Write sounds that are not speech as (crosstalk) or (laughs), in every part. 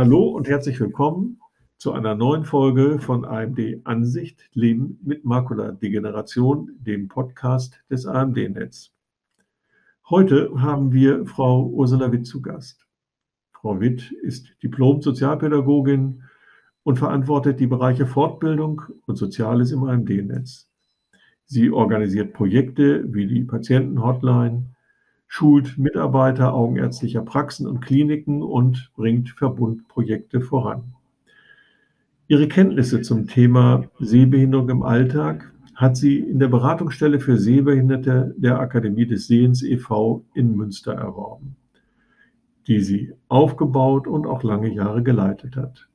Hallo und herzlich willkommen zu einer neuen Folge von AMD Ansicht Leben mit Makuladegeneration, dem Podcast des AMD-Netz. Heute haben wir Frau Ursula Witt zu Gast. Frau Witt ist Diplom-Sozialpädagogin und verantwortet die Bereiche Fortbildung und Soziales im AMD-Netz. Sie organisiert Projekte wie die Patientenhotline, schult Mitarbeiter augenärztlicher Praxen und Kliniken und bringt Verbundprojekte voran. Ihre Kenntnisse zum Thema Sehbehinderung im Alltag hat sie in der Beratungsstelle für Sehbehinderte der Akademie des Sehens e.V. in Münster erworben, die sie aufgebaut und auch lange Jahre geleitet hat.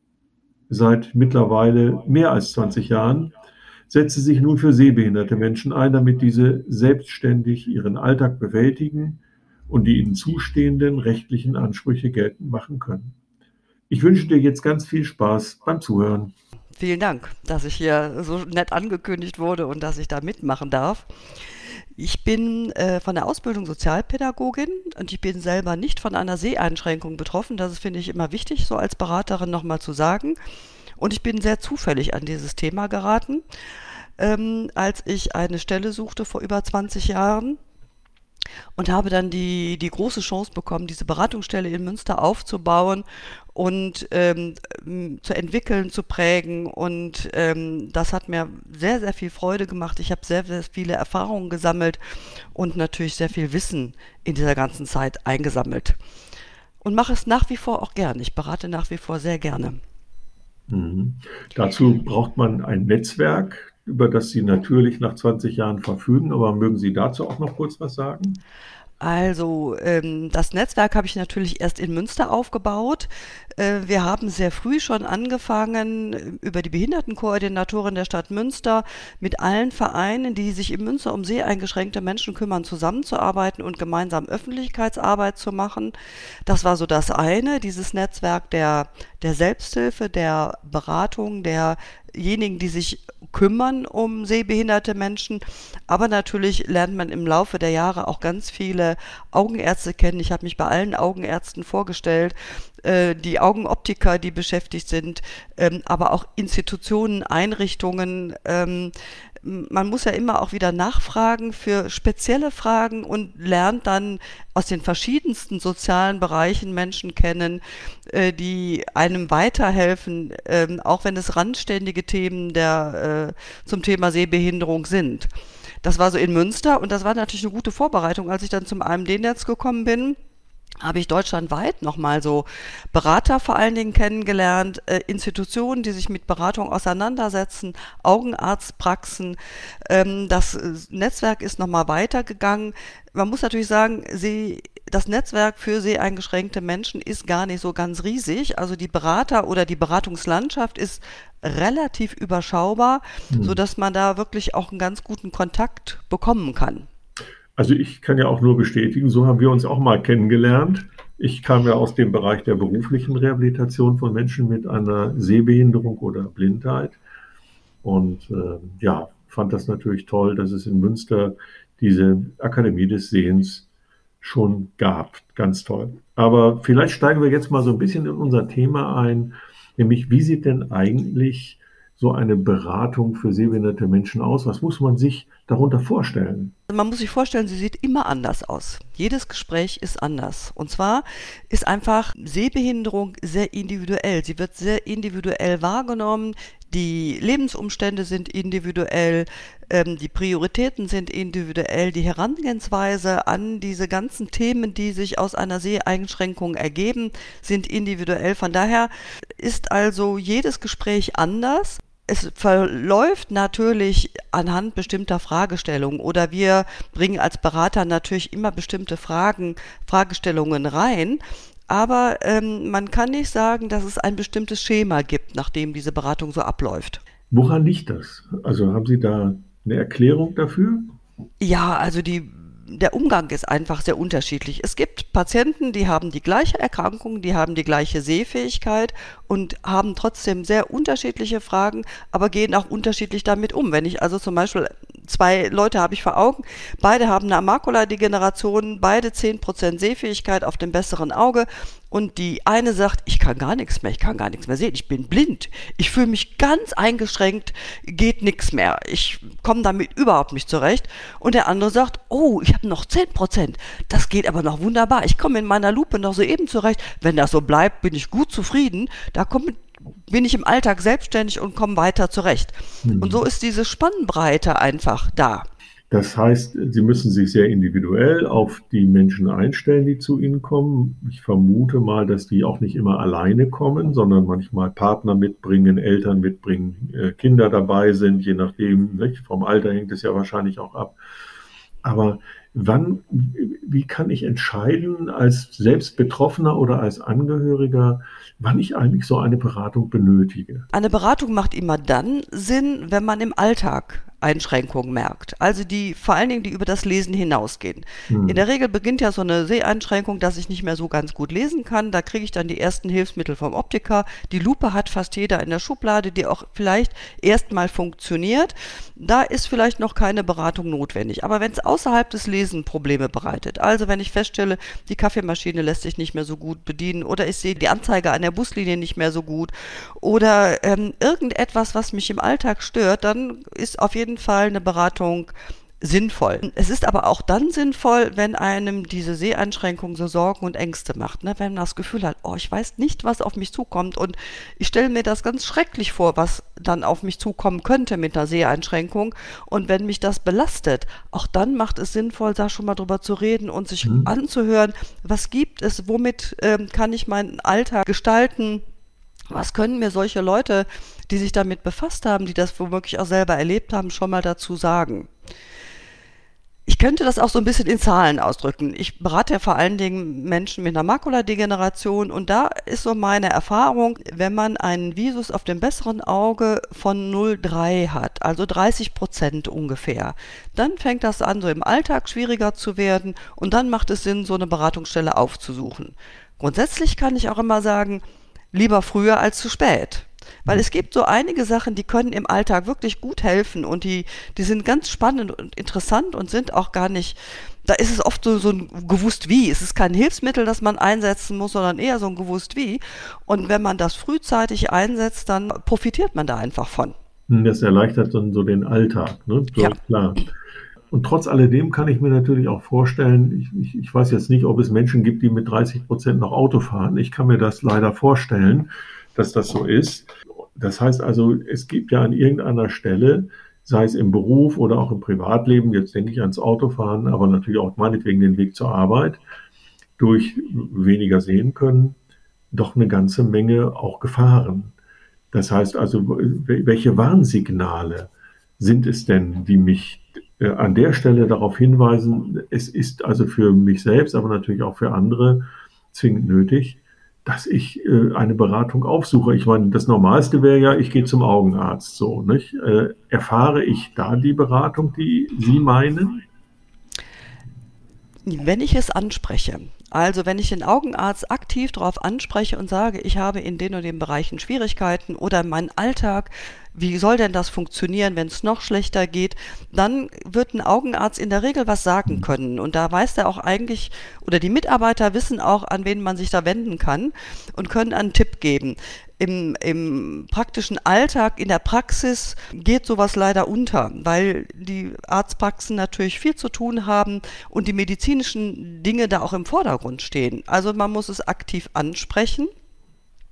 Seit mittlerweile mehr als 20 Jahren setzt sie sich nun für sehbehinderte Menschen ein, damit diese selbstständig ihren Alltag bewältigen und die ihnen zustehenden rechtlichen Ansprüche geltend machen können. Ich wünsche dir jetzt ganz viel Spaß beim Zuhören. Vielen Dank, dass ich hier so nett angekündigt wurde und dass ich da mitmachen darf. Ich bin äh, von der Ausbildung Sozialpädagogin und ich bin selber nicht von einer Seheinschränkung betroffen. Das finde ich immer wichtig, so als Beraterin nochmal zu sagen. Und ich bin sehr zufällig an dieses Thema geraten, ähm, als ich eine Stelle suchte vor über 20 Jahren und habe dann die, die große Chance bekommen, diese Beratungsstelle in Münster aufzubauen und ähm, zu entwickeln, zu prägen. Und ähm, das hat mir sehr, sehr viel Freude gemacht. Ich habe sehr, sehr viele Erfahrungen gesammelt und natürlich sehr viel Wissen in dieser ganzen Zeit eingesammelt. Und mache es nach wie vor auch gern. Ich berate nach wie vor sehr gerne. Mhm. Dazu braucht man ein Netzwerk, über das Sie natürlich nach 20 Jahren verfügen. Aber mögen Sie dazu auch noch kurz was sagen? Also ähm, das Netzwerk habe ich natürlich erst in Münster aufgebaut. Äh, wir haben sehr früh schon angefangen, über die Behindertenkoordinatorin der Stadt Münster mit allen Vereinen, die sich in Münster um sehr eingeschränkte Menschen kümmern, zusammenzuarbeiten und gemeinsam Öffentlichkeitsarbeit zu machen. Das war so das eine, dieses Netzwerk der, der Selbsthilfe, der Beratung, derjenigen, die sich kümmern um sehbehinderte Menschen. Aber natürlich lernt man im Laufe der Jahre auch ganz viele Augenärzte kennen. Ich habe mich bei allen Augenärzten vorgestellt, äh, die Augenoptiker, die beschäftigt sind, ähm, aber auch Institutionen, Einrichtungen, ähm, man muss ja immer auch wieder nachfragen für spezielle Fragen und lernt dann aus den verschiedensten sozialen Bereichen Menschen kennen, äh, die einem weiterhelfen, ähm, auch wenn es randständige Themen der, äh, zum Thema Sehbehinderung sind. Das war so in Münster und das war natürlich eine gute Vorbereitung, als ich dann zum AMD-Netz gekommen bin habe ich deutschlandweit nochmal so Berater vor allen Dingen kennengelernt, äh, Institutionen, die sich mit Beratung auseinandersetzen, Augenarztpraxen. Ähm, das äh, Netzwerk ist nochmal weitergegangen. Man muss natürlich sagen, sie, das Netzwerk für seheingeschränkte Menschen ist gar nicht so ganz riesig. Also die Berater oder die Beratungslandschaft ist relativ überschaubar, mhm. so dass man da wirklich auch einen ganz guten Kontakt bekommen kann. Also ich kann ja auch nur bestätigen, so haben wir uns auch mal kennengelernt. Ich kam ja aus dem Bereich der beruflichen Rehabilitation von Menschen mit einer Sehbehinderung oder Blindheit. Und äh, ja, fand das natürlich toll, dass es in Münster diese Akademie des Sehens schon gab. Ganz toll. Aber vielleicht steigen wir jetzt mal so ein bisschen in unser Thema ein, nämlich wie sieht denn eigentlich so eine Beratung für sehbehinderte Menschen aus? Was muss man sich darunter vorstellen? Man muss sich vorstellen, sie sieht immer anders aus. Jedes Gespräch ist anders. Und zwar ist einfach Sehbehinderung sehr individuell. Sie wird sehr individuell wahrgenommen. Die Lebensumstände sind individuell, ähm, die Prioritäten sind individuell, die Herangehensweise an diese ganzen Themen, die sich aus einer Seheinschränkung ergeben, sind individuell. Von daher ist also jedes Gespräch anders es verläuft natürlich anhand bestimmter Fragestellungen oder wir bringen als Berater natürlich immer bestimmte Fragen, Fragestellungen rein. Aber ähm, man kann nicht sagen, dass es ein bestimmtes Schema gibt, nachdem diese Beratung so abläuft. Woran liegt das? Also haben Sie da eine Erklärung dafür? Ja, also die der Umgang ist einfach sehr unterschiedlich. Es gibt Patienten, die haben die gleiche Erkrankung, die haben die gleiche Sehfähigkeit und haben trotzdem sehr unterschiedliche Fragen, aber gehen auch unterschiedlich damit um. Wenn ich also zum Beispiel zwei Leute habe ich vor Augen, beide haben eine Makuladegeneration, beide 10% Sehfähigkeit auf dem besseren Auge. Und die eine sagt, ich kann gar nichts mehr, ich kann gar nichts mehr sehen, ich bin blind, ich fühle mich ganz eingeschränkt, geht nichts mehr, ich komme damit überhaupt nicht zurecht. Und der andere sagt, oh, ich habe noch 10%, das geht aber noch wunderbar, ich komme in meiner Lupe noch soeben zurecht, wenn das so bleibt, bin ich gut zufrieden, da kommt bin ich im Alltag selbstständig und komme weiter zurecht. Mhm. Und so ist diese Spannbreite einfach da. Das heißt, Sie müssen sich sehr individuell auf die Menschen einstellen, die zu Ihnen kommen. Ich vermute mal, dass die auch nicht immer alleine kommen, sondern manchmal Partner mitbringen, Eltern mitbringen, äh, Kinder dabei sind, je nachdem. Nicht? Vom Alter hängt es ja wahrscheinlich auch ab. Aber wann, wie kann ich entscheiden als selbst Betroffener oder als Angehöriger, wann ich eigentlich so eine Beratung benötige? Eine Beratung macht immer dann Sinn, wenn man im Alltag Einschränkungen merkt. Also die vor allen Dingen, die über das Lesen hinausgehen. Hm. In der Regel beginnt ja so eine Seheinschränkung, dass ich nicht mehr so ganz gut lesen kann. Da kriege ich dann die ersten Hilfsmittel vom Optiker. Die Lupe hat fast jeder in der Schublade, die auch vielleicht erstmal funktioniert. Da ist vielleicht noch keine Beratung notwendig. Aber wenn es außerhalb des Lesen Probleme bereitet, also wenn ich feststelle, die Kaffeemaschine lässt sich nicht mehr so gut bedienen oder ich sehe die Anzeige an der Buslinie nicht mehr so gut oder ähm, irgendetwas, was mich im Alltag stört, dann ist auf jeden jeden Fall eine Beratung sinnvoll. Es ist aber auch dann sinnvoll, wenn einem diese Seheinschränkung so Sorgen und Ängste macht. Ne? Wenn man das Gefühl hat, oh, ich weiß nicht, was auf mich zukommt und ich stelle mir das ganz schrecklich vor, was dann auf mich zukommen könnte mit einer Seheinschränkung. Und wenn mich das belastet, auch dann macht es sinnvoll, da schon mal drüber zu reden und sich mhm. anzuhören, was gibt es, womit ähm, kann ich meinen Alltag gestalten was können mir solche Leute, die sich damit befasst haben, die das womöglich auch selber erlebt haben, schon mal dazu sagen? Ich könnte das auch so ein bisschen in Zahlen ausdrücken. Ich berate ja vor allen Dingen Menschen mit einer Makuladegeneration und da ist so meine Erfahrung, wenn man einen Visus auf dem besseren Auge von 0,3 hat, also 30 Prozent ungefähr, dann fängt das an, so im Alltag schwieriger zu werden und dann macht es Sinn, so eine Beratungsstelle aufzusuchen. Grundsätzlich kann ich auch immer sagen, lieber früher als zu spät. Weil es gibt so einige Sachen, die können im Alltag wirklich gut helfen und die, die sind ganz spannend und interessant und sind auch gar nicht, da ist es oft so, so ein gewusst wie. Es ist kein Hilfsmittel, das man einsetzen muss, sondern eher so ein gewusst wie. Und wenn man das frühzeitig einsetzt, dann profitiert man da einfach von. Hm, das erleichtert dann so den Alltag, ne? So, ja. klar. Und trotz alledem kann ich mir natürlich auch vorstellen, ich, ich, ich weiß jetzt nicht, ob es Menschen gibt, die mit 30 Prozent noch Auto fahren. Ich kann mir das leider vorstellen, dass das so ist. Das heißt also, es gibt ja an irgendeiner Stelle, sei es im Beruf oder auch im Privatleben, jetzt denke ich ans Autofahren, aber natürlich auch meinetwegen den Weg zur Arbeit, durch weniger sehen können, doch eine ganze Menge auch Gefahren. Das heißt also, welche Warnsignale sind es denn, die mich an der Stelle darauf hinweisen, es ist also für mich selbst, aber natürlich auch für andere zwingend nötig, dass ich äh, eine Beratung aufsuche. Ich meine, das Normalste wäre ja, ich gehe zum Augenarzt. So, nicht? Äh, erfahre ich da die Beratung, die Sie meinen? Wenn ich es anspreche, also wenn ich den Augenarzt aktiv darauf anspreche und sage, ich habe in den und den Bereichen Schwierigkeiten oder mein Alltag wie soll denn das funktionieren, wenn es noch schlechter geht, dann wird ein Augenarzt in der Regel was sagen können. Und da weiß er auch eigentlich, oder die Mitarbeiter wissen auch, an wen man sich da wenden kann und können einen Tipp geben. Im, im praktischen Alltag, in der Praxis geht sowas leider unter, weil die Arztpraxen natürlich viel zu tun haben und die medizinischen Dinge da auch im Vordergrund stehen. Also man muss es aktiv ansprechen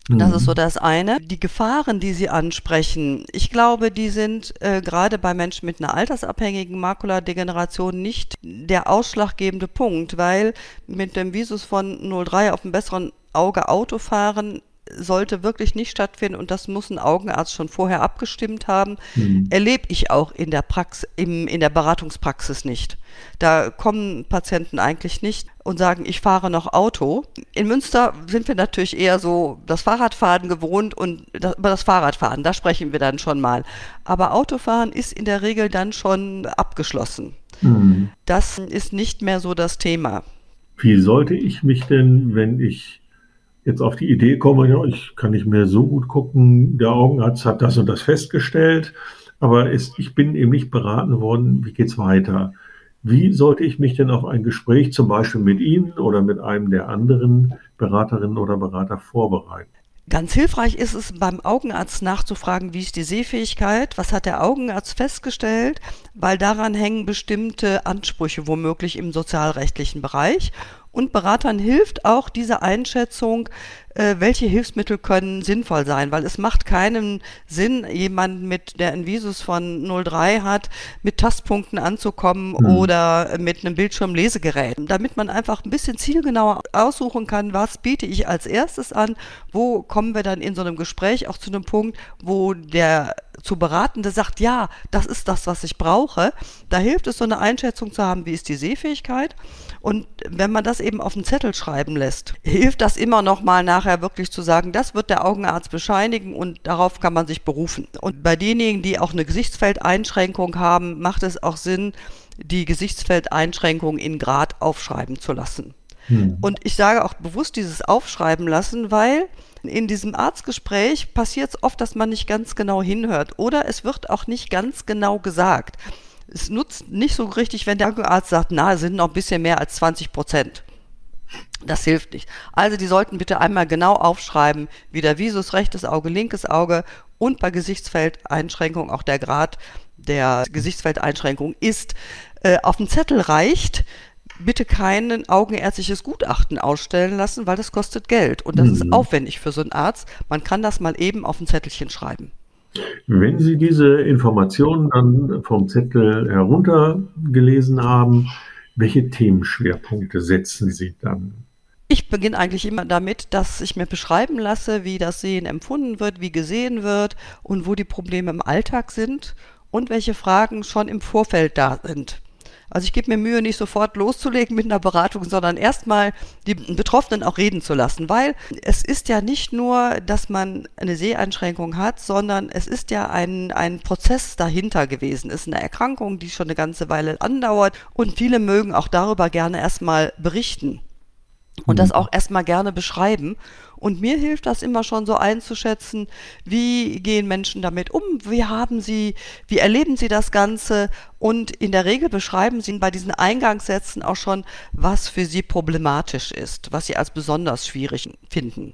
das mhm. ist so das eine. Die Gefahren, die Sie ansprechen, ich glaube, die sind äh, gerade bei Menschen mit einer altersabhängigen Makuladegeneration nicht der ausschlaggebende Punkt, weil mit dem Visus von 03 auf dem besseren Auge Auto fahren sollte wirklich nicht stattfinden und das muss ein Augenarzt schon vorher abgestimmt haben. Mhm. Erlebe ich auch in der Praxis, im, in der Beratungspraxis nicht. Da kommen Patienten eigentlich nicht und sagen, ich fahre noch Auto. In Münster sind wir natürlich eher so das Fahrradfahren gewohnt und das, über das Fahrradfahren, da sprechen wir dann schon mal. Aber Autofahren ist in der Regel dann schon abgeschlossen. Mhm. Das ist nicht mehr so das Thema. Wie sollte ich mich denn, wenn ich jetzt auf die Idee komme, ich kann nicht mehr so gut gucken, der Augenarzt hat das und das festgestellt, aber es, ich bin eben nicht beraten worden, wie geht's weiter. Wie sollte ich mich denn auf ein Gespräch zum Beispiel mit Ihnen oder mit einem der anderen Beraterinnen oder Berater vorbereiten? Ganz hilfreich ist es, beim Augenarzt nachzufragen, wie ist die Sehfähigkeit, was hat der Augenarzt festgestellt, weil daran hängen bestimmte Ansprüche womöglich im sozialrechtlichen Bereich. Und Beratern hilft auch diese Einschätzung, äh, welche Hilfsmittel können sinnvoll sein, weil es macht keinen Sinn, jemanden mit, der ein Visus von 03 hat, mit Tastpunkten anzukommen mhm. oder mit einem Bildschirmlesegerät. Damit man einfach ein bisschen zielgenauer aussuchen kann, was biete ich als erstes an, wo kommen wir dann in so einem Gespräch auch zu einem Punkt, wo der zu Beratende sagt, ja, das ist das, was ich brauche. Da hilft es, so eine Einschätzung zu haben, wie ist die Sehfähigkeit. Und wenn man das eben auf den Zettel schreiben lässt, hilft das immer noch mal nachher wirklich zu sagen, das wird der Augenarzt bescheinigen und darauf kann man sich berufen. Und bei denjenigen, die auch eine Gesichtsfeldeinschränkung haben, macht es auch Sinn, die Gesichtsfeldeinschränkung in Grad aufschreiben zu lassen. Hm. Und ich sage auch bewusst dieses Aufschreiben lassen, weil in diesem Arztgespräch passiert es oft, dass man nicht ganz genau hinhört oder es wird auch nicht ganz genau gesagt. Es nutzt nicht so richtig, wenn der Arzt sagt, na, es sind noch ein bisschen mehr als 20 Prozent. Das hilft nicht. Also die sollten bitte einmal genau aufschreiben, wie der Visus rechtes Auge, linkes Auge und bei Gesichtsfeldeinschränkung auch der Grad der Gesichtsfeldeinschränkung ist. Äh, auf dem Zettel reicht, bitte kein augenärztliches Gutachten ausstellen lassen, weil das kostet Geld und das mhm. ist aufwendig für so einen Arzt. Man kann das mal eben auf ein Zettelchen schreiben. Wenn Sie diese Informationen dann vom Zettel heruntergelesen haben, welche Themenschwerpunkte setzen Sie dann? Ich beginne eigentlich immer damit, dass ich mir beschreiben lasse, wie das Sehen empfunden wird, wie gesehen wird und wo die Probleme im Alltag sind und welche Fragen schon im Vorfeld da sind. Also ich gebe mir Mühe, nicht sofort loszulegen mit einer Beratung, sondern erstmal die Betroffenen auch reden zu lassen, weil es ist ja nicht nur, dass man eine Seheinschränkung hat, sondern es ist ja ein, ein Prozess dahinter gewesen. Es ist eine Erkrankung, die schon eine ganze Weile andauert. Und viele mögen auch darüber gerne erstmal berichten und das mhm. auch erstmal gerne beschreiben. Und mir hilft das immer schon so einzuschätzen, wie gehen Menschen damit um, wie haben sie, wie erleben sie das Ganze und in der Regel beschreiben sie bei diesen Eingangssätzen auch schon, was für sie problematisch ist, was sie als besonders schwierig finden.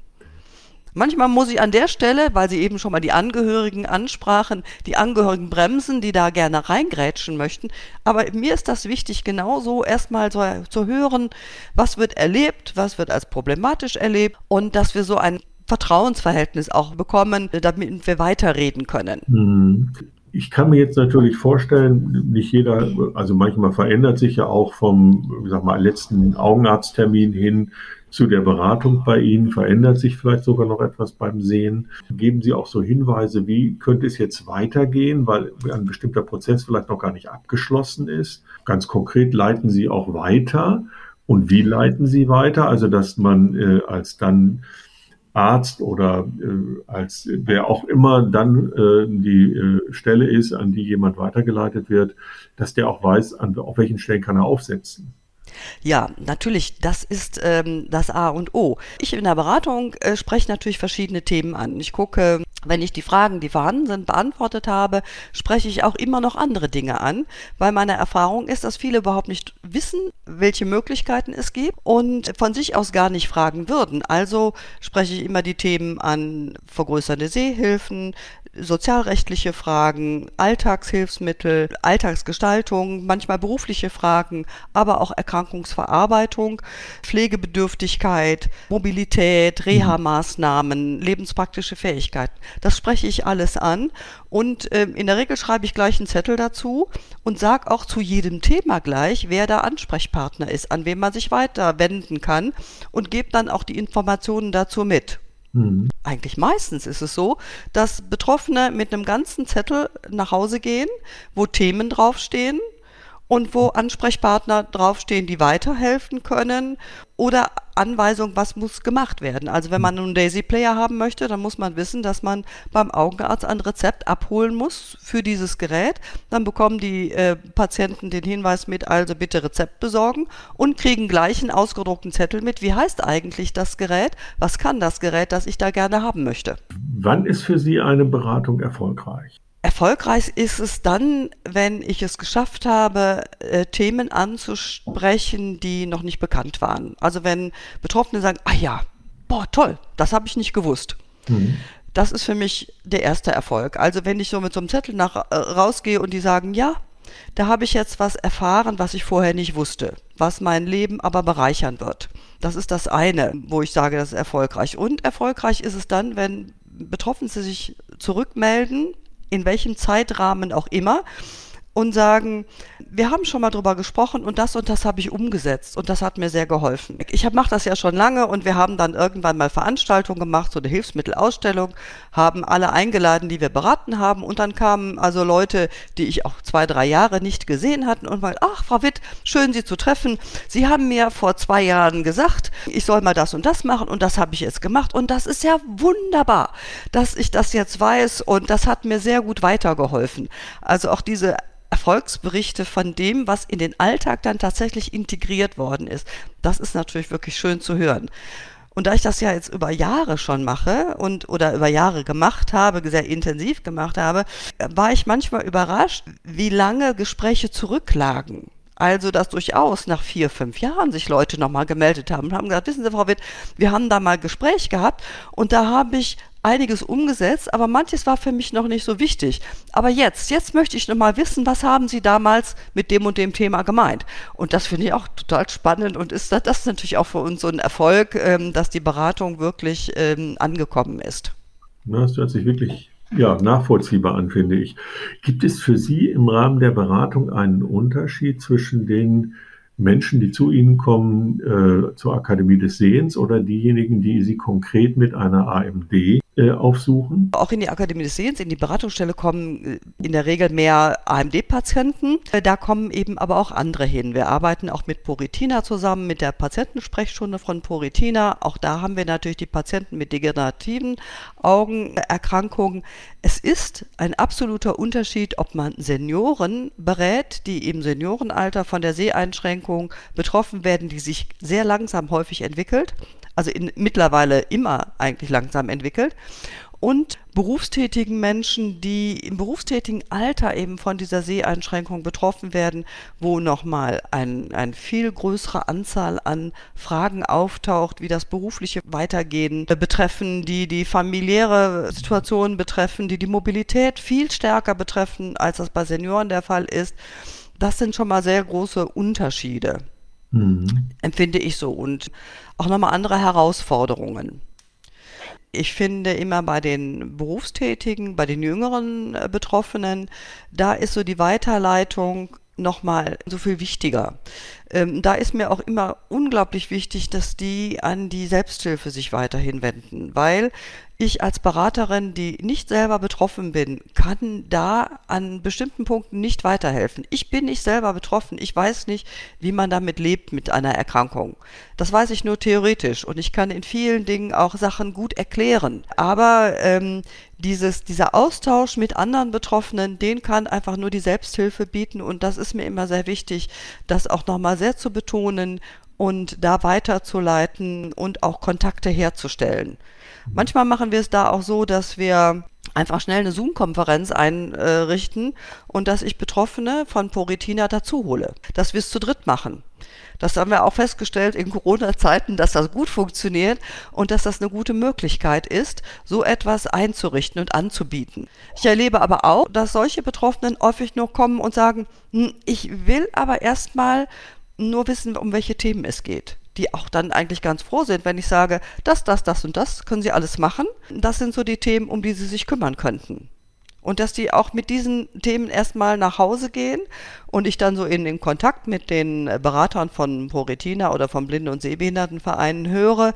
Manchmal muss ich an der Stelle, weil Sie eben schon mal die Angehörigen ansprachen, die Angehörigen bremsen, die da gerne reingrätschen möchten. Aber mir ist das wichtig, genauso erstmal so, zu hören, was wird erlebt, was wird als problematisch erlebt und dass wir so ein Vertrauensverhältnis auch bekommen, damit wir weiterreden können. Mhm. Ich kann mir jetzt natürlich vorstellen, nicht jeder, also manchmal verändert sich ja auch vom, sag mal, letzten Augenarzttermin hin zu der Beratung bei Ihnen? Verändert sich vielleicht sogar noch etwas beim Sehen? Geben Sie auch so Hinweise, wie könnte es jetzt weitergehen, weil ein bestimmter Prozess vielleicht noch gar nicht abgeschlossen ist? Ganz konkret leiten Sie auch weiter. Und wie leiten Sie weiter? Also, dass man äh, als dann Arzt oder äh, als wer auch immer dann äh, die äh, Stelle ist, an die jemand weitergeleitet wird, dass der auch weiß, an, auf welchen Stellen kann er aufsetzen. Ja, natürlich, das ist ähm, das A und O. Ich in der Beratung äh, spreche natürlich verschiedene Themen an. Ich gucke, wenn ich die Fragen, die vorhanden sind, beantwortet habe, spreche ich auch immer noch andere Dinge an, weil meine Erfahrung ist, dass viele überhaupt nicht wissen, welche Möglichkeiten es gibt und von sich aus gar nicht fragen würden. Also spreche ich immer die Themen an vergrößernde Sehhilfen, sozialrechtliche Fragen, Alltagshilfsmittel, Alltagsgestaltung, manchmal berufliche Fragen, aber auch Erkrankungsverarbeitung, Pflegebedürftigkeit, Mobilität, mhm. Reha-Maßnahmen, lebenspraktische Fähigkeiten. Das spreche ich alles an und äh, in der Regel schreibe ich gleich einen Zettel dazu und sage auch zu jedem Thema gleich, wer der Ansprechpartner ist, an wen man sich weiter wenden kann und gebe dann auch die Informationen dazu mit. Mhm. Eigentlich meistens ist es so, dass Betroffene mit einem ganzen Zettel nach Hause gehen, wo Themen draufstehen und wo Ansprechpartner draufstehen, die weiterhelfen können oder Anweisung, was muss gemacht werden. Also wenn man einen Daisy Player haben möchte, dann muss man wissen, dass man beim Augenarzt ein Rezept abholen muss für dieses Gerät. Dann bekommen die äh, Patienten den Hinweis mit, also bitte Rezept besorgen und kriegen gleich einen ausgedruckten Zettel mit, wie heißt eigentlich das Gerät, was kann das Gerät, das ich da gerne haben möchte. Wann ist für Sie eine Beratung erfolgreich? Erfolgreich ist es dann, wenn ich es geschafft habe, äh, Themen anzusprechen, die noch nicht bekannt waren. Also wenn Betroffene sagen, ah ja, boah, toll, das habe ich nicht gewusst. Mhm. Das ist für mich der erste Erfolg. Also wenn ich so mit so einem Zettel nach, äh, rausgehe und die sagen, ja, da habe ich jetzt was erfahren, was ich vorher nicht wusste, was mein Leben aber bereichern wird. Das ist das eine, wo ich sage, das ist erfolgreich. Und erfolgreich ist es dann, wenn Betroffene sich zurückmelden, in welchem Zeitrahmen auch immer, und sagen, wir haben schon mal drüber gesprochen und das und das habe ich umgesetzt und das hat mir sehr geholfen. Ich mache das ja schon lange und wir haben dann irgendwann mal Veranstaltungen gemacht, so eine Hilfsmittelausstellung, haben alle eingeladen, die wir beraten haben und dann kamen also Leute, die ich auch zwei, drei Jahre nicht gesehen hatten und mal, ach Frau Witt, schön Sie zu treffen. Sie haben mir vor zwei Jahren gesagt, ich soll mal das und das machen und das habe ich jetzt gemacht und das ist ja wunderbar, dass ich das jetzt weiß und das hat mir sehr gut weitergeholfen. Also auch diese Erfolgsberichte von dem, was in den Alltag dann tatsächlich integriert worden ist. Das ist natürlich wirklich schön zu hören. Und da ich das ja jetzt über Jahre schon mache und oder über Jahre gemacht habe, sehr intensiv gemacht habe, war ich manchmal überrascht, wie lange Gespräche zurücklagen. Also, dass durchaus nach vier, fünf Jahren sich Leute nochmal gemeldet haben und haben gesagt, wissen Sie, Frau Witt, wir haben da mal Gespräch gehabt und da habe ich einiges umgesetzt, aber manches war für mich noch nicht so wichtig. Aber jetzt, jetzt möchte ich noch mal wissen, was haben Sie damals mit dem und dem Thema gemeint? Und das finde ich auch total spannend und ist das, das ist natürlich auch für uns so ein Erfolg, ähm, dass die Beratung wirklich ähm, angekommen ist. das hört sich wirklich ja, nachvollziehbar an, finde ich. Gibt es für Sie im Rahmen der Beratung einen Unterschied zwischen den Menschen, die zu Ihnen kommen äh, zur Akademie des Sehens oder diejenigen, die Sie konkret mit einer AMD aufsuchen? Auch in die Akademie des Sehens, in die Beratungsstelle kommen äh, in der Regel mehr AMD-Patienten. Äh, da kommen eben aber auch andere hin. Wir arbeiten auch mit Poritina zusammen, mit der Patientensprechstunde von Poritina. Auch da haben wir natürlich die Patienten mit degenerativen Augenerkrankungen. Es ist ein absoluter Unterschied, ob man Senioren berät, die im Seniorenalter von der Seheinschränkung betroffen werden, die sich sehr langsam häufig entwickelt also in, mittlerweile immer eigentlich langsam entwickelt. Und berufstätigen Menschen, die im berufstätigen Alter eben von dieser Seheinschränkung betroffen werden, wo nochmal ein, ein viel größere Anzahl an Fragen auftaucht, wie das berufliche Weitergehen betreffen, die die familiäre Situation betreffen, die die Mobilität viel stärker betreffen, als das bei Senioren der Fall ist. Das sind schon mal sehr große Unterschiede. Mhm. Empfinde ich so. Und auch nochmal andere Herausforderungen. Ich finde immer bei den Berufstätigen, bei den jüngeren äh, Betroffenen, da ist so die Weiterleitung nochmal so viel wichtiger. Ähm, da ist mir auch immer unglaublich wichtig, dass die an die Selbsthilfe sich weiterhin wenden, weil ich als Beraterin, die nicht selber betroffen bin, kann da an bestimmten Punkten nicht weiterhelfen. Ich bin nicht selber betroffen. Ich weiß nicht, wie man damit lebt mit einer Erkrankung. Das weiß ich nur theoretisch und ich kann in vielen Dingen auch Sachen gut erklären. Aber ähm, dieses, dieser Austausch mit anderen Betroffenen, den kann einfach nur die Selbsthilfe bieten und das ist mir immer sehr wichtig, das auch nochmal sehr zu betonen und da weiterzuleiten und auch Kontakte herzustellen. Manchmal machen wir es da auch so, dass wir einfach schnell eine Zoom-Konferenz einrichten und dass ich Betroffene von Poritina dazu hole, dass wir es zu dritt machen. Das haben wir auch festgestellt in Corona-Zeiten, dass das gut funktioniert und dass das eine gute Möglichkeit ist, so etwas einzurichten und anzubieten. Ich erlebe aber auch, dass solche Betroffenen häufig nur kommen und sagen, hm, ich will aber erstmal nur wissen, um welche Themen es geht die auch dann eigentlich ganz froh sind, wenn ich sage, das, das, das und das können sie alles machen. Das sind so die Themen, um die sie sich kümmern könnten. Und dass die auch mit diesen Themen erstmal nach Hause gehen und ich dann so in den Kontakt mit den Beratern von Poritina oder vom Blinden- und Sehbehindertenvereinen höre,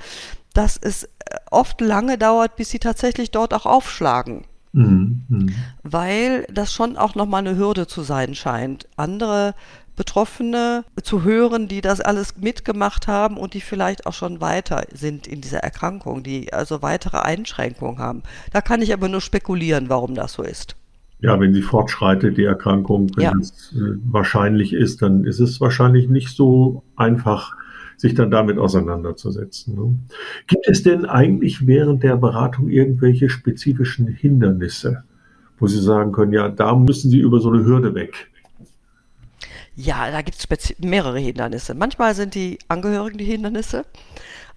dass es oft lange dauert, bis sie tatsächlich dort auch aufschlagen. Mhm. mhm. Weil das schon auch nochmal eine Hürde zu sein scheint. Andere Betroffene zu hören, die das alles mitgemacht haben und die vielleicht auch schon weiter sind in dieser Erkrankung, die also weitere Einschränkungen haben. Da kann ich aber nur spekulieren, warum das so ist. Ja, wenn sie fortschreitet, die Erkrankung, wenn ja. es äh, wahrscheinlich ist, dann ist es wahrscheinlich nicht so einfach, sich dann damit auseinanderzusetzen. Ne? Gibt es denn eigentlich während der Beratung irgendwelche spezifischen Hindernisse? wo Sie sagen können, ja, da müssen Sie über so eine Hürde weg? Ja, da gibt es mehrere Hindernisse. Manchmal sind die Angehörigen die Hindernisse.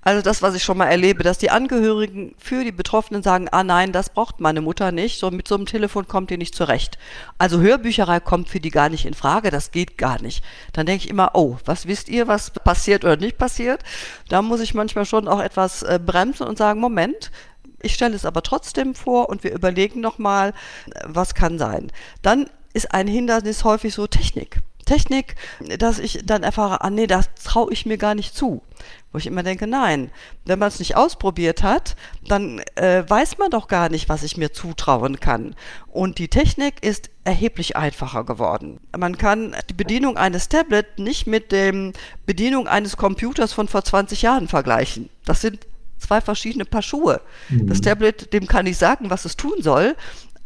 Also das, was ich schon mal erlebe, dass die Angehörigen für die Betroffenen sagen, ah nein, das braucht meine Mutter nicht, so mit so einem Telefon kommt die nicht zurecht. Also Hörbücherei kommt für die gar nicht in Frage, das geht gar nicht. Dann denke ich immer, oh, was wisst ihr, was passiert oder nicht passiert? Da muss ich manchmal schon auch etwas äh, bremsen und sagen, Moment, ich stelle es aber trotzdem vor und wir überlegen nochmal, was kann sein. Dann ist ein Hindernis häufig so Technik. Technik, dass ich dann erfahre, ah nee, das traue ich mir gar nicht zu. Wo ich immer denke, nein, wenn man es nicht ausprobiert hat, dann äh, weiß man doch gar nicht, was ich mir zutrauen kann. Und die Technik ist erheblich einfacher geworden. Man kann die Bedienung eines Tablets nicht mit der Bedienung eines Computers von vor 20 Jahren vergleichen. Das sind zwei verschiedene Paar Schuhe. Mhm. Das Tablet, dem kann ich sagen, was es tun soll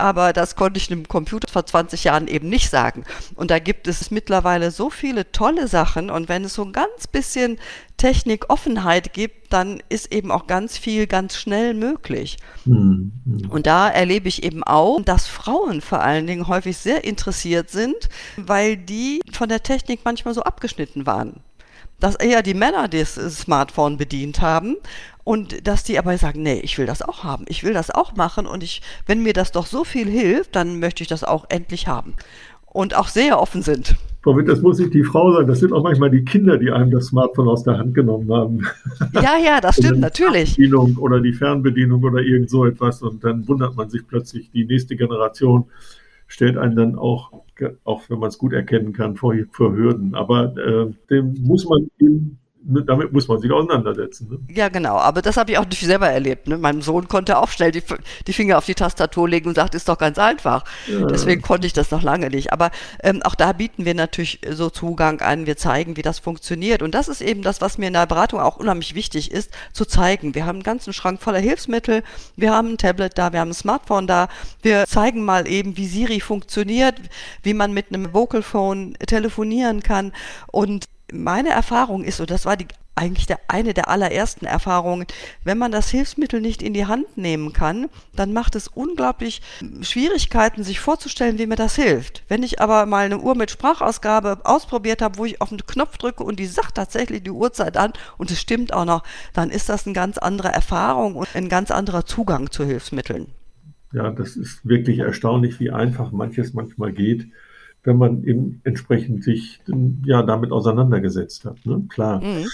aber das konnte ich einem Computer vor 20 Jahren eben nicht sagen. Und da gibt es mittlerweile so viele tolle Sachen und wenn es so ein ganz bisschen Technikoffenheit gibt, dann ist eben auch ganz viel ganz schnell möglich. Mhm. Und da erlebe ich eben auch, dass Frauen vor allen Dingen häufig sehr interessiert sind, weil die von der Technik manchmal so abgeschnitten waren dass eher die Männer das Smartphone bedient haben und dass die aber sagen, nee, ich will das auch haben, ich will das auch machen und ich, wenn mir das doch so viel hilft, dann möchte ich das auch endlich haben. Und auch sehr offen sind. Frau Witt, das muss nicht die Frau sein, das sind auch manchmal die Kinder, die einem das Smartphone aus der Hand genommen haben. Ja, ja, das (laughs) stimmt natürlich. Die Bedienung oder die Fernbedienung oder irgend so etwas und dann wundert man sich plötzlich, die nächste Generation stellt einen dann auch, auch wenn man es gut erkennen kann, vor, vor Hürden. Aber äh, dem muss man eben damit muss man sich auseinandersetzen. Ne? Ja, genau. Aber das habe ich auch nicht selber erlebt. Ne? Mein Sohn konnte auch schnell die, die, Finger auf die Tastatur legen und sagt, ist doch ganz einfach. Ja. Deswegen konnte ich das noch lange nicht. Aber ähm, auch da bieten wir natürlich so Zugang an. Wir zeigen, wie das funktioniert. Und das ist eben das, was mir in der Beratung auch unheimlich wichtig ist, zu zeigen. Wir haben einen ganzen Schrank voller Hilfsmittel. Wir haben ein Tablet da, wir haben ein Smartphone da. Wir zeigen mal eben, wie Siri funktioniert, wie man mit einem Vocal Phone telefonieren kann. Und meine Erfahrung ist, und das war die, eigentlich der, eine der allerersten Erfahrungen, wenn man das Hilfsmittel nicht in die Hand nehmen kann, dann macht es unglaublich Schwierigkeiten, sich vorzustellen, wie mir das hilft. Wenn ich aber mal eine Uhr mit Sprachausgabe ausprobiert habe, wo ich auf einen Knopf drücke und die sagt tatsächlich die Uhrzeit an und es stimmt auch noch, dann ist das eine ganz andere Erfahrung und ein ganz anderer Zugang zu Hilfsmitteln. Ja, das ist wirklich erstaunlich, wie einfach manches manchmal geht wenn man eben entsprechend sich ja damit auseinandergesetzt hat. Ne? Klar. Mhm.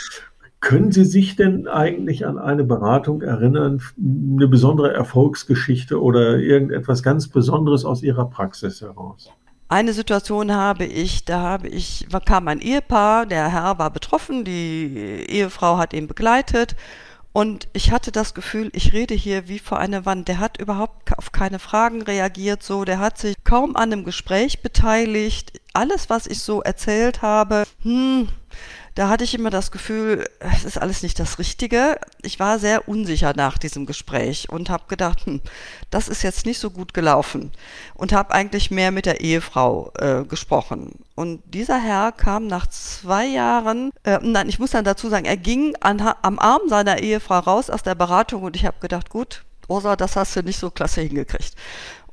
Können Sie sich denn eigentlich an eine Beratung erinnern, eine besondere Erfolgsgeschichte oder irgendetwas ganz Besonderes aus Ihrer Praxis heraus? Eine Situation habe ich, da habe ich, kam ein Ehepaar, der Herr war betroffen, die Ehefrau hat ihn begleitet und ich hatte das Gefühl, ich rede hier wie vor einer Wand. Der hat überhaupt auf keine Fragen reagiert, so. Der hat sich kaum an einem Gespräch beteiligt. Alles, was ich so erzählt habe, hm, da hatte ich immer das Gefühl, es ist alles nicht das Richtige. Ich war sehr unsicher nach diesem Gespräch und habe gedacht, hm, das ist jetzt nicht so gut gelaufen und habe eigentlich mehr mit der Ehefrau äh, gesprochen. Und dieser Herr kam nach zwei Jahren, äh, nein, ich muss dann dazu sagen, er ging an, am Arm seiner Ehefrau raus aus der Beratung und ich habe gedacht, gut, Rosa, das hast du nicht so klasse hingekriegt.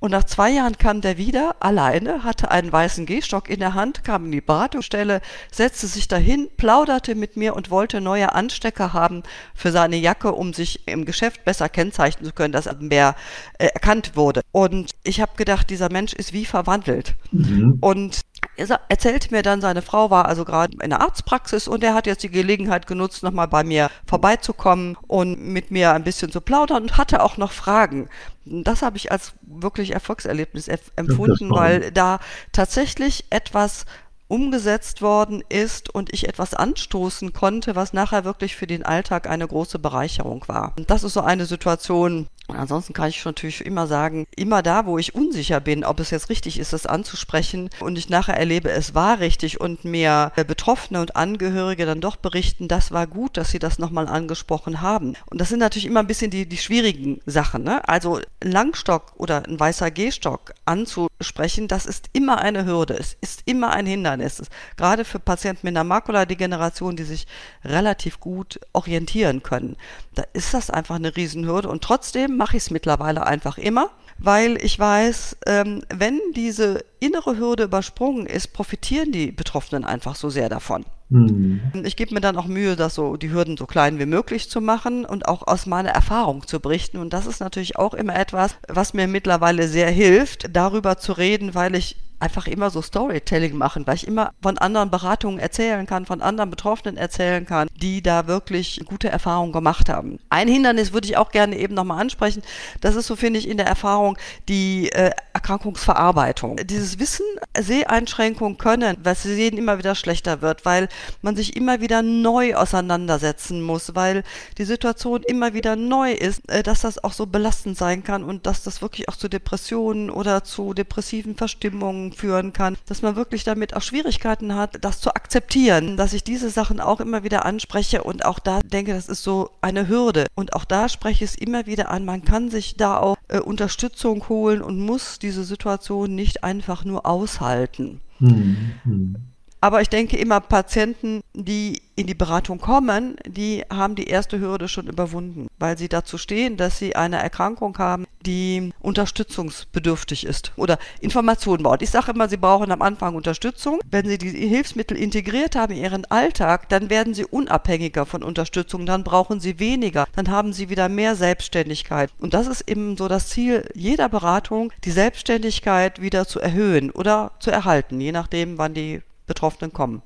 Und nach zwei Jahren kam der wieder alleine, hatte einen weißen Gehstock in der Hand, kam in die Beratungsstelle, setzte sich dahin, plauderte mit mir und wollte neue Anstecker haben für seine Jacke, um sich im Geschäft besser kennzeichnen zu können, dass er mehr äh, erkannt wurde. Und ich habe gedacht, dieser Mensch ist wie verwandelt. Mhm. Und er erzählte mir dann, seine Frau war also gerade in der Arztpraxis und er hat jetzt die Gelegenheit genutzt, nochmal bei mir vorbeizukommen und mit mir ein bisschen zu plaudern und hatte auch noch Fragen. Das habe ich als wirklich Erfolgserlebnis empfunden, weil da tatsächlich etwas umgesetzt worden ist und ich etwas anstoßen konnte, was nachher wirklich für den Alltag eine große Bereicherung war. Und das ist so eine Situation, und ansonsten kann ich natürlich immer sagen, immer da, wo ich unsicher bin, ob es jetzt richtig ist, das anzusprechen und ich nachher erlebe, es war richtig und mir Betroffene und Angehörige dann doch berichten, das war gut, dass sie das nochmal angesprochen haben. Und das sind natürlich immer ein bisschen die, die schwierigen Sachen. Ne? Also ein Langstock oder ein weißer Gehstock anzusprechen, das ist immer eine Hürde. Es ist immer ein Hindernis. Gerade für Patienten mit einer Makuladegeneration, die sich relativ gut orientieren können. Da ist das einfach eine Riesenhürde und trotzdem mache ich es mittlerweile einfach immer weil ich weiß, ähm, wenn diese innere Hürde übersprungen ist, profitieren die Betroffenen einfach so sehr davon. Mhm. Ich gebe mir dann auch Mühe, das so die Hürden so klein wie möglich zu machen und auch aus meiner Erfahrung zu berichten. Und das ist natürlich auch immer etwas, was mir mittlerweile sehr hilft, darüber zu reden, weil ich einfach immer so Storytelling machen, weil ich immer von anderen Beratungen erzählen kann, von anderen Betroffenen erzählen kann, die da wirklich gute Erfahrungen gemacht haben. Ein Hindernis würde ich auch gerne eben nochmal ansprechen. Das ist so, finde ich, in der Erfahrung die äh, Erkrankungsverarbeitung. Dieses Wissen, Seheinschränkungen können, was sie sehen, immer wieder schlechter wird, weil man sich immer wieder neu auseinandersetzen muss, weil die Situation immer wieder neu ist, äh, dass das auch so belastend sein kann und dass das wirklich auch zu Depressionen oder zu depressiven Verstimmungen führen kann, dass man wirklich damit auch Schwierigkeiten hat, das zu akzeptieren, dass ich diese Sachen auch immer wieder anspreche und auch da denke, das ist so eine Hürde. Und auch da spreche ich es immer wieder an, man kann sich da auch äh, Unterstützung holen und muss diese Situation nicht einfach nur aushalten. Mhm. Aber ich denke immer, Patienten, die in die Beratung kommen, die haben die erste Hürde schon überwunden, weil sie dazu stehen, dass sie eine Erkrankung haben, die unterstützungsbedürftig ist oder Informationen braucht. Ich sage immer, sie brauchen am Anfang Unterstützung. Wenn sie die Hilfsmittel integriert haben in ihren Alltag, dann werden sie unabhängiger von Unterstützung, dann brauchen sie weniger, dann haben sie wieder mehr Selbstständigkeit. Und das ist eben so das Ziel jeder Beratung, die Selbstständigkeit wieder zu erhöhen oder zu erhalten, je nachdem, wann die Betroffenen kommen.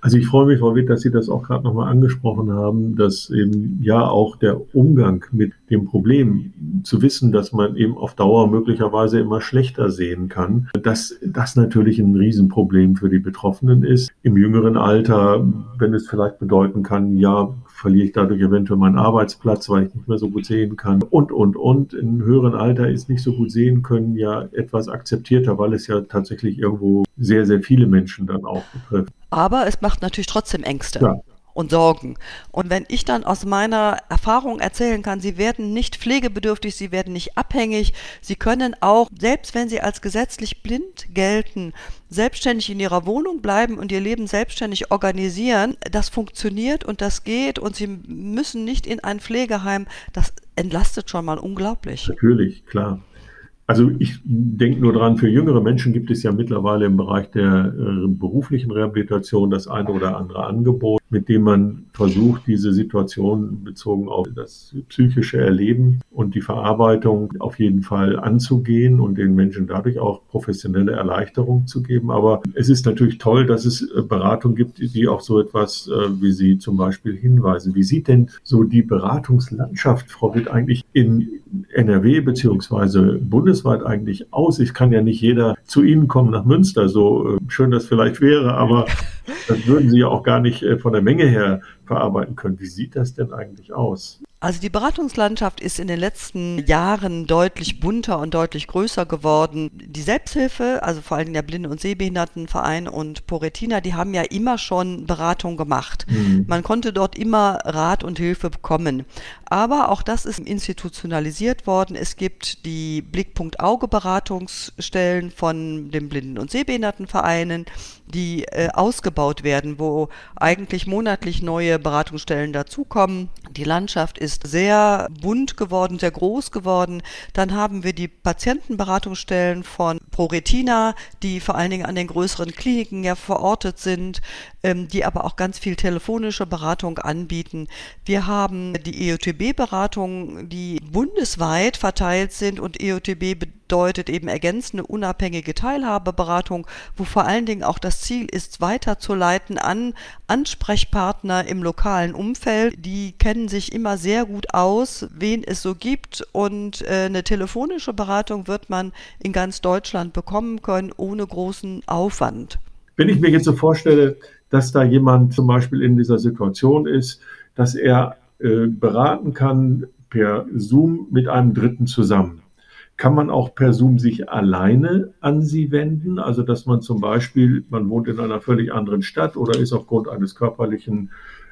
Also ich freue mich, Frau Witt, dass Sie das auch gerade nochmal angesprochen haben, dass eben ja auch der Umgang mit dem Problem, zu wissen, dass man eben auf Dauer möglicherweise immer schlechter sehen kann, dass das natürlich ein Riesenproblem für die Betroffenen ist. Im jüngeren Alter, wenn es vielleicht bedeuten kann, ja, verliere ich dadurch eventuell meinen Arbeitsplatz, weil ich nicht mehr so gut sehen kann und, und, und. Im höheren Alter ist nicht so gut sehen können ja etwas akzeptierter, weil es ja tatsächlich irgendwo sehr, sehr viele Menschen dann auch betrifft. Aber es macht natürlich trotzdem Ängste. Ja und Sorgen. Und wenn ich dann aus meiner Erfahrung erzählen kann, sie werden nicht pflegebedürftig, sie werden nicht abhängig, sie können auch, selbst wenn sie als gesetzlich blind gelten, selbstständig in ihrer Wohnung bleiben und ihr Leben selbstständig organisieren, das funktioniert und das geht und sie müssen nicht in ein Pflegeheim, das entlastet schon mal unglaublich. Natürlich, klar. Also ich denke nur dran, für jüngere Menschen gibt es ja mittlerweile im Bereich der äh, beruflichen Rehabilitation das eine oder andere Angebot, mit dem man versucht, diese Situation bezogen auf das psychische Erleben und die Verarbeitung auf jeden Fall anzugehen und den Menschen dadurch auch professionelle Erleichterung zu geben. Aber es ist natürlich toll, dass es äh, Beratung gibt, die auch so etwas äh, wie Sie zum Beispiel hinweisen. Wie sieht denn so die Beratungslandschaft, Frau Witt, eigentlich in NRW beziehungsweise bundesweit eigentlich aus? Ich kann ja nicht jeder zu Ihnen kommen nach Münster, so äh, schön das vielleicht wäre, aber (laughs) das würden Sie ja auch gar nicht äh, von der Menge her verarbeiten können. Wie sieht das denn eigentlich aus? Also die Beratungslandschaft ist in den letzten Jahren deutlich bunter und deutlich größer geworden. Die Selbsthilfe, also vor allem der Blinde- und Sehbehindertenverein und Poretina, die haben ja immer schon Beratung gemacht. Mhm. Man konnte dort immer Rat und Hilfe bekommen. Aber auch das ist institutionalisiert worden. Es gibt die Blickpunkt Auge Beratungsstellen von den Blinden- und Sehbehindertenvereinen, die äh, ausgebaut werden, wo eigentlich monatlich neue Beratungsstellen dazukommen. Die Landschaft ist sehr bunt geworden, sehr groß geworden. Dann haben wir die Patientenberatungsstellen von ProRetina, die vor allen Dingen an den größeren Kliniken ja verortet sind, ähm, die aber auch ganz viel telefonische Beratung anbieten. Wir haben die EOTB-Beratungen, die bundesweit verteilt sind und EOTB bedeutet eben ergänzende unabhängige Teilhabeberatung, wo vor allen Dingen auch das Ziel ist, weiterzuleiten an Ansprechpartner im lokalen Umfeld. Die kennen sich immer sehr gut aus, wen es so gibt und äh, eine telefonische Beratung wird man in ganz Deutschland bekommen können, ohne großen Aufwand. Wenn ich mir jetzt so vorstelle, dass da jemand zum Beispiel in dieser Situation ist, dass er äh, beraten kann per Zoom mit einem Dritten zusammen. Kann man auch per Zoom sich alleine an sie wenden? Also, dass man zum Beispiel, man wohnt in einer völlig anderen Stadt oder ist aufgrund eines körperlichen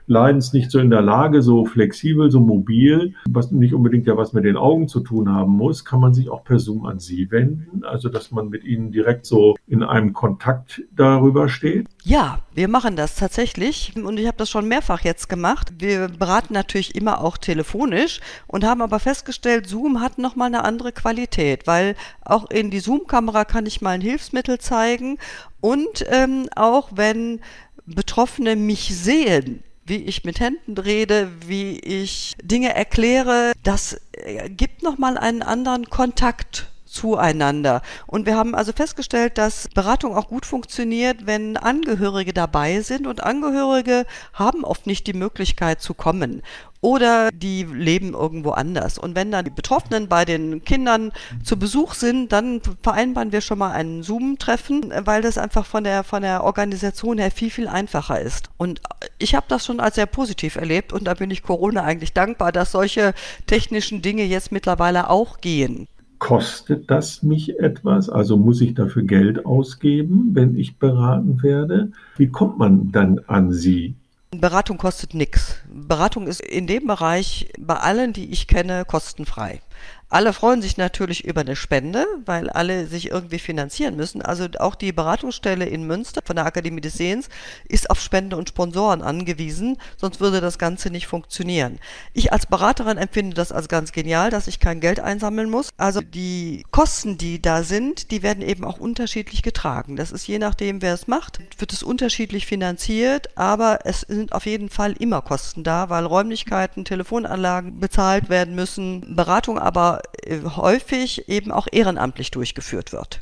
leidens nicht so in der Lage, so flexibel, so mobil, was nicht unbedingt ja was mit den Augen zu tun haben muss, kann man sich auch per Zoom an Sie wenden, also dass man mit Ihnen direkt so in einem Kontakt darüber steht? Ja, wir machen das tatsächlich und ich habe das schon mehrfach jetzt gemacht. Wir beraten natürlich immer auch telefonisch und haben aber festgestellt, Zoom hat nochmal eine andere Qualität, weil auch in die Zoom-Kamera kann ich mal ein Hilfsmittel zeigen und ähm, auch wenn Betroffene mich sehen, wie ich mit Händen rede, wie ich Dinge erkläre, das äh, gibt nochmal einen anderen Kontakt zueinander. Und wir haben also festgestellt, dass Beratung auch gut funktioniert, wenn Angehörige dabei sind und Angehörige haben oft nicht die Möglichkeit zu kommen oder die leben irgendwo anders. Und wenn dann die Betroffenen bei den Kindern zu Besuch sind, dann vereinbaren wir schon mal ein Zoom-Treffen, weil das einfach von der, von der Organisation her viel, viel einfacher ist. Und ich habe das schon als sehr positiv erlebt und da bin ich Corona eigentlich dankbar, dass solche technischen Dinge jetzt mittlerweile auch gehen. Kostet das mich etwas? Also muss ich dafür Geld ausgeben, wenn ich beraten werde? Wie kommt man dann an Sie? Beratung kostet nichts. Beratung ist in dem Bereich bei allen, die ich kenne, kostenfrei. Alle freuen sich natürlich über eine Spende, weil alle sich irgendwie finanzieren müssen. Also auch die Beratungsstelle in Münster von der Akademie des Sehens ist auf Spende und Sponsoren angewiesen, sonst würde das Ganze nicht funktionieren. Ich als Beraterin empfinde das als ganz genial, dass ich kein Geld einsammeln muss. Also die Kosten, die da sind, die werden eben auch unterschiedlich getragen. Das ist je nachdem, wer es macht, wird es unterschiedlich finanziert, aber es sind auf jeden Fall immer Kosten da, weil Räumlichkeiten, Telefonanlagen bezahlt werden müssen, Beratung aber äh, häufig eben auch ehrenamtlich durchgeführt wird.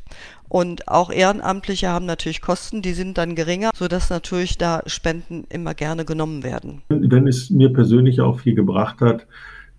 Und auch Ehrenamtliche haben natürlich Kosten, die sind dann geringer, sodass natürlich da Spenden immer gerne genommen werden. Wenn es mir persönlich auch viel gebracht hat,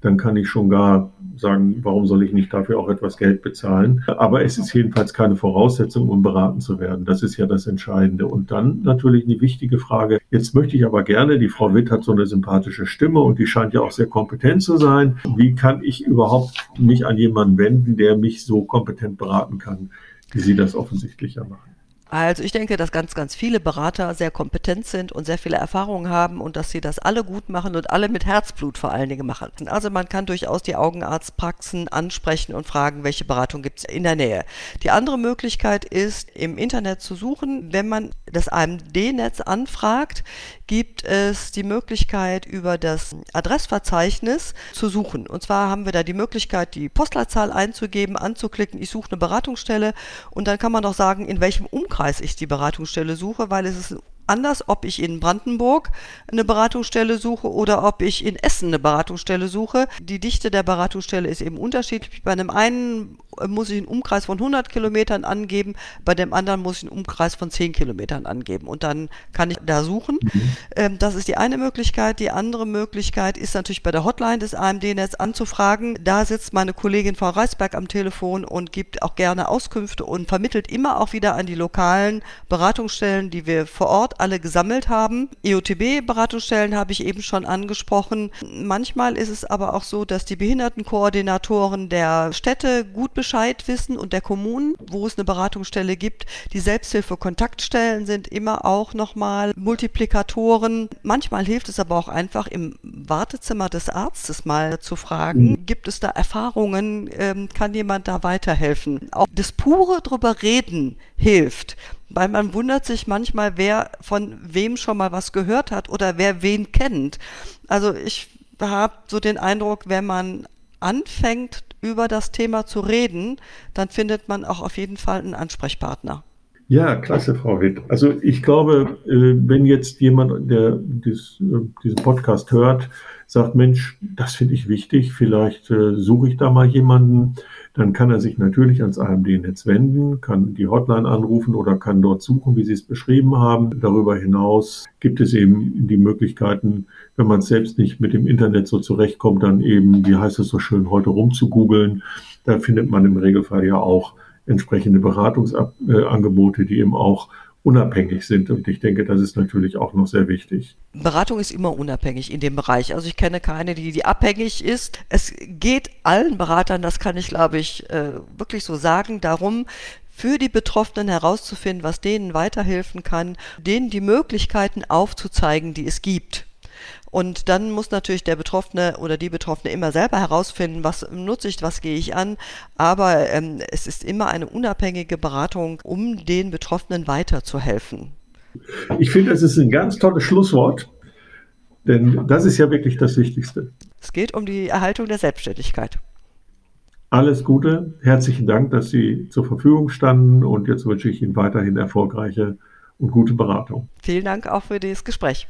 dann kann ich schon gar sagen, warum soll ich nicht dafür auch etwas Geld bezahlen? Aber es ist jedenfalls keine Voraussetzung, um beraten zu werden. Das ist ja das Entscheidende. Und dann natürlich eine wichtige Frage. Jetzt möchte ich aber gerne, die Frau Witt hat so eine sympathische Stimme und die scheint ja auch sehr kompetent zu sein. Wie kann ich überhaupt mich an jemanden wenden, der mich so kompetent beraten kann, wie Sie das offensichtlich ja machen? Also ich denke, dass ganz, ganz viele Berater sehr kompetent sind und sehr viele Erfahrungen haben und dass sie das alle gut machen und alle mit Herzblut vor allen Dingen machen. Also man kann durchaus die Augenarztpraxen ansprechen und fragen, welche Beratung gibt es in der Nähe. Die andere Möglichkeit ist, im Internet zu suchen. Wenn man das AMD-Netz anfragt, gibt es die Möglichkeit, über das Adressverzeichnis zu suchen. Und zwar haben wir da die Möglichkeit, die Postleitzahl einzugeben, anzuklicken, ich suche eine Beratungsstelle und dann kann man auch sagen, in welchem Umkreis ich die Beratungsstelle suche, weil es ist anders, ob ich in Brandenburg eine Beratungsstelle suche oder ob ich in Essen eine Beratungsstelle suche. Die Dichte der Beratungsstelle ist eben unterschiedlich. Bei einem einen muss ich einen Umkreis von 100 Kilometern angeben, bei dem anderen muss ich einen Umkreis von 10 Kilometern angeben und dann kann ich da suchen. Mhm. Ähm, das ist die eine Möglichkeit. Die andere Möglichkeit ist natürlich bei der Hotline des AMD-Netz anzufragen. Da sitzt meine Kollegin Frau Reisberg am Telefon und gibt auch gerne Auskünfte und vermittelt immer auch wieder an die lokalen Beratungsstellen, die wir vor Ort alle gesammelt haben. EOTB-Beratungsstellen habe ich eben schon angesprochen. Manchmal ist es aber auch so, dass die Behindertenkoordinatoren der Städte gut Bescheid wissen und der Kommunen, wo es eine Beratungsstelle gibt. Die Selbsthilfe-Kontaktstellen sind immer auch nochmal Multiplikatoren. Manchmal hilft es aber auch einfach im Wartezimmer des Arztes mal zu fragen, mhm. gibt es da Erfahrungen, ähm, kann jemand da weiterhelfen? Auch das pure drüber reden hilft weil man wundert sich manchmal, wer von wem schon mal was gehört hat oder wer wen kennt. Also ich habe so den Eindruck, wenn man anfängt, über das Thema zu reden, dann findet man auch auf jeden Fall einen Ansprechpartner. Ja, klasse, Frau Witt. Also ich glaube, äh, wenn jetzt jemand, der äh, diesen Podcast hört, sagt, Mensch, das finde ich wichtig, vielleicht äh, suche ich da mal jemanden, dann kann er sich natürlich ans AMD-Netz wenden, kann die Hotline anrufen oder kann dort suchen, wie Sie es beschrieben haben. Darüber hinaus gibt es eben die Möglichkeiten, wenn man selbst nicht mit dem Internet so zurechtkommt, dann eben, wie heißt es so schön, heute rumzugoogeln. Da findet man im Regelfall ja auch entsprechende Beratungsangebote, die eben auch unabhängig sind. Und ich denke, das ist natürlich auch noch sehr wichtig. Beratung ist immer unabhängig in dem Bereich. Also ich kenne keine, die, die abhängig ist. Es geht allen Beratern, das kann ich, glaube ich, äh, wirklich so sagen, darum, für die Betroffenen herauszufinden, was denen weiterhelfen kann, denen die Möglichkeiten aufzuzeigen, die es gibt. Und dann muss natürlich der Betroffene oder die Betroffene immer selber herausfinden, was nutze ich, was gehe ich an. Aber ähm, es ist immer eine unabhängige Beratung, um den Betroffenen weiterzuhelfen. Ich finde, das ist ein ganz tolles Schlusswort, denn das ist ja wirklich das Wichtigste. Es geht um die Erhaltung der Selbstständigkeit. Alles Gute, herzlichen Dank, dass Sie zur Verfügung standen und jetzt wünsche ich Ihnen weiterhin erfolgreiche und gute Beratung. Vielen Dank auch für das Gespräch.